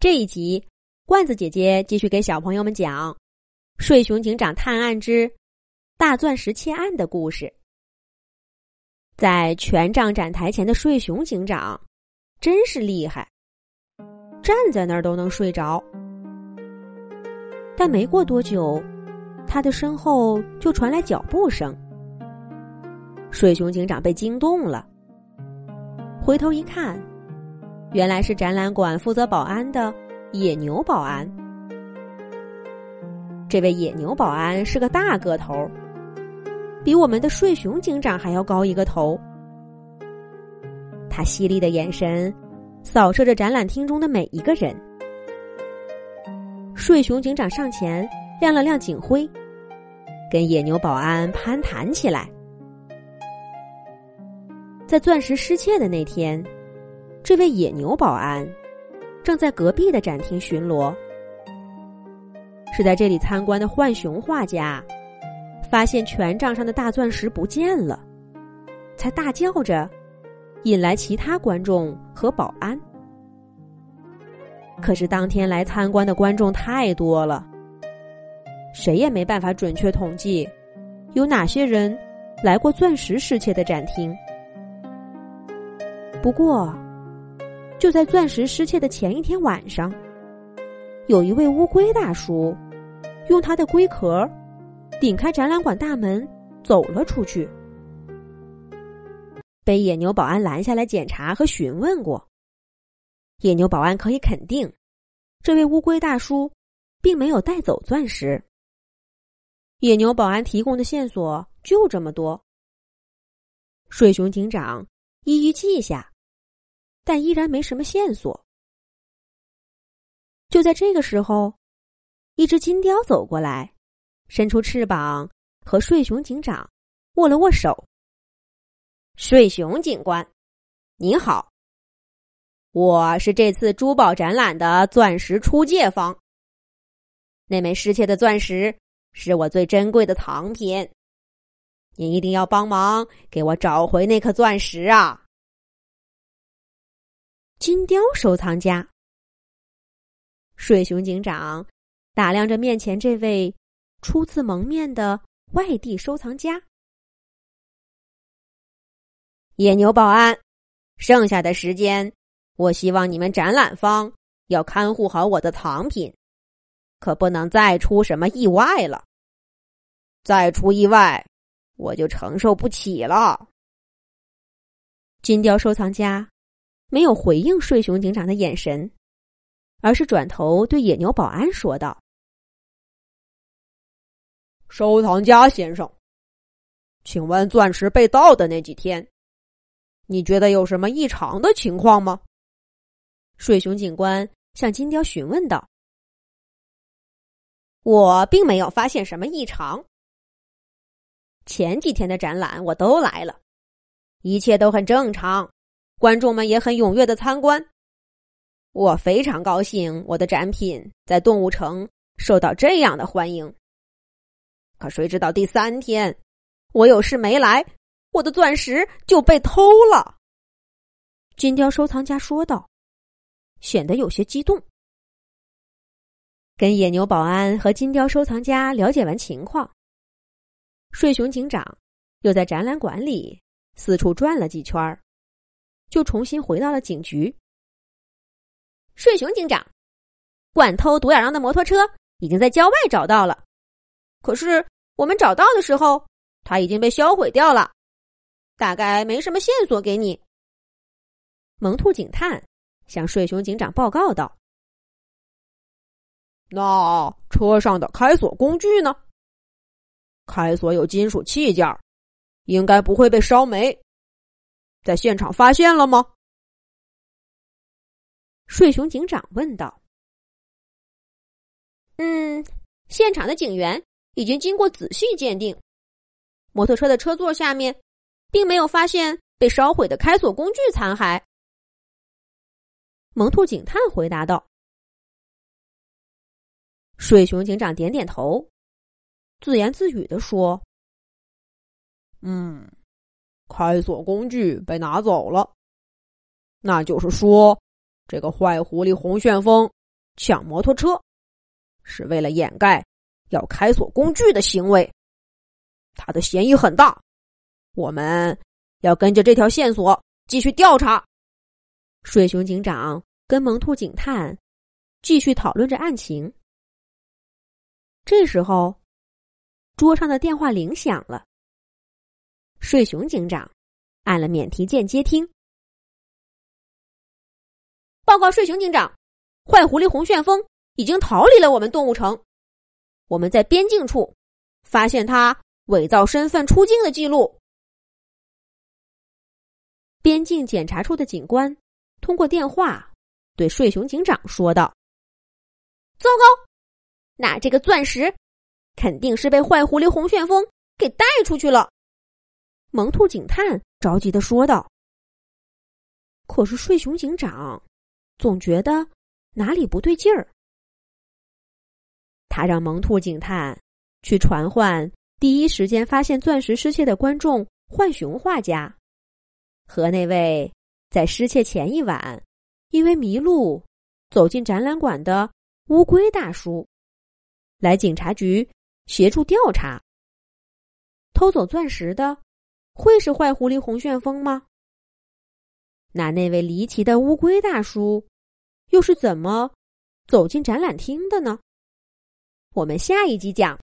这一集，罐子姐姐继续给小朋友们讲《睡熊警长探案之大钻石窃案》的故事。在权杖展台前的睡熊警长真是厉害，站在那儿都能睡着。但没过多久，他的身后就传来脚步声。睡熊警长被惊动了，回头一看。原来是展览馆负责保安的野牛保安。这位野牛保安是个大个头，比我们的睡熊警长还要高一个头。他犀利的眼神扫射着展览厅中的每一个人。睡熊警长上前亮了亮警徽，跟野牛保安攀谈起来。在钻石失窃的那天。这位野牛保安正在隔壁的展厅巡逻，是在这里参观的浣熊画家发现权杖上的大钻石不见了，才大叫着引来其他观众和保安。可是当天来参观的观众太多了，谁也没办法准确统计有哪些人来过钻石失窃的展厅。不过。就在钻石失窃的前一天晚上，有一位乌龟大叔用他的龟壳顶开展览馆大门走了出去，被野牛保安拦下来检查和询问过。野牛保安可以肯定，这位乌龟大叔并没有带走钻石。野牛保安提供的线索就这么多，水熊警长一一记下。但依然没什么线索。就在这个时候，一只金雕走过来，伸出翅膀和睡熊警长握了握手。睡熊警官，您好，我是这次珠宝展览的钻石出借方。那枚失窃的钻石是我最珍贵的藏品，您一定要帮忙给我找回那颗钻石啊！金雕收藏家，水熊警长打量着面前这位初次蒙面的外地收藏家。野牛保安，剩下的时间，我希望你们展览方要看护好我的藏品，可不能再出什么意外了。再出意外，我就承受不起了。金雕收藏家。没有回应睡熊警长的眼神，而是转头对野牛保安说道：“收藏家先生，请问钻石被盗的那几天，你觉得有什么异常的情况吗？”睡熊警官向金雕询问道：“我并没有发现什么异常。前几天的展览我都来了，一切都很正常。”观众们也很踊跃的参观，我非常高兴我的展品在动物城受到这样的欢迎。可谁知道第三天，我有事没来，我的钻石就被偷了。金雕收藏家说道，显得有些激动。跟野牛保安和金雕收藏家了解完情况，睡熊警长又在展览馆里四处转了几圈儿。就重新回到了警局。睡熊警长，惯偷独眼狼的摩托车已经在郊外找到了，可是我们找到的时候，它已经被销毁掉了，大概没什么线索给你。萌兔警探向睡熊警长报告道：“那车上的开锁工具呢？开锁有金属器件，应该不会被烧没。”在现场发现了吗？睡熊警长问道。“嗯，现场的警员已经经过仔细鉴定，摩托车的车座下面并没有发现被烧毁的开锁工具残骸。”萌兔警探回答道。睡熊警长点点头，自言自语的说：“嗯。”开锁工具被拿走了，那就是说，这个坏狐狸红旋风抢摩托车，是为了掩盖要开锁工具的行为。他的嫌疑很大，我们要跟着这条线索继续调查。水熊警长跟萌兔警探继续讨论着案情。这时候，桌上的电话铃响了。睡熊警长按了免提键接听。报告睡熊警长，坏狐狸红旋风已经逃离了我们动物城。我们在边境处发现他伪造身份出境的记录。边境检查处的警官通过电话对睡熊警长说道：“糟糕，那这个钻石肯定是被坏狐狸红旋风给带出去了。”萌兔警探着急的说道：“可是睡熊警长。”总觉得哪里不对劲儿，他让萌兔警探去传唤第一时间发现钻石失窃的观众浣熊画家，和那位在失窃前一晚因为迷路走进展览馆的乌龟大叔，来警察局协助调查。偷走钻石的会是坏狐狸红旋风吗？那那位离奇的乌龟大叔，又是怎么走进展览厅的呢？我们下一集讲。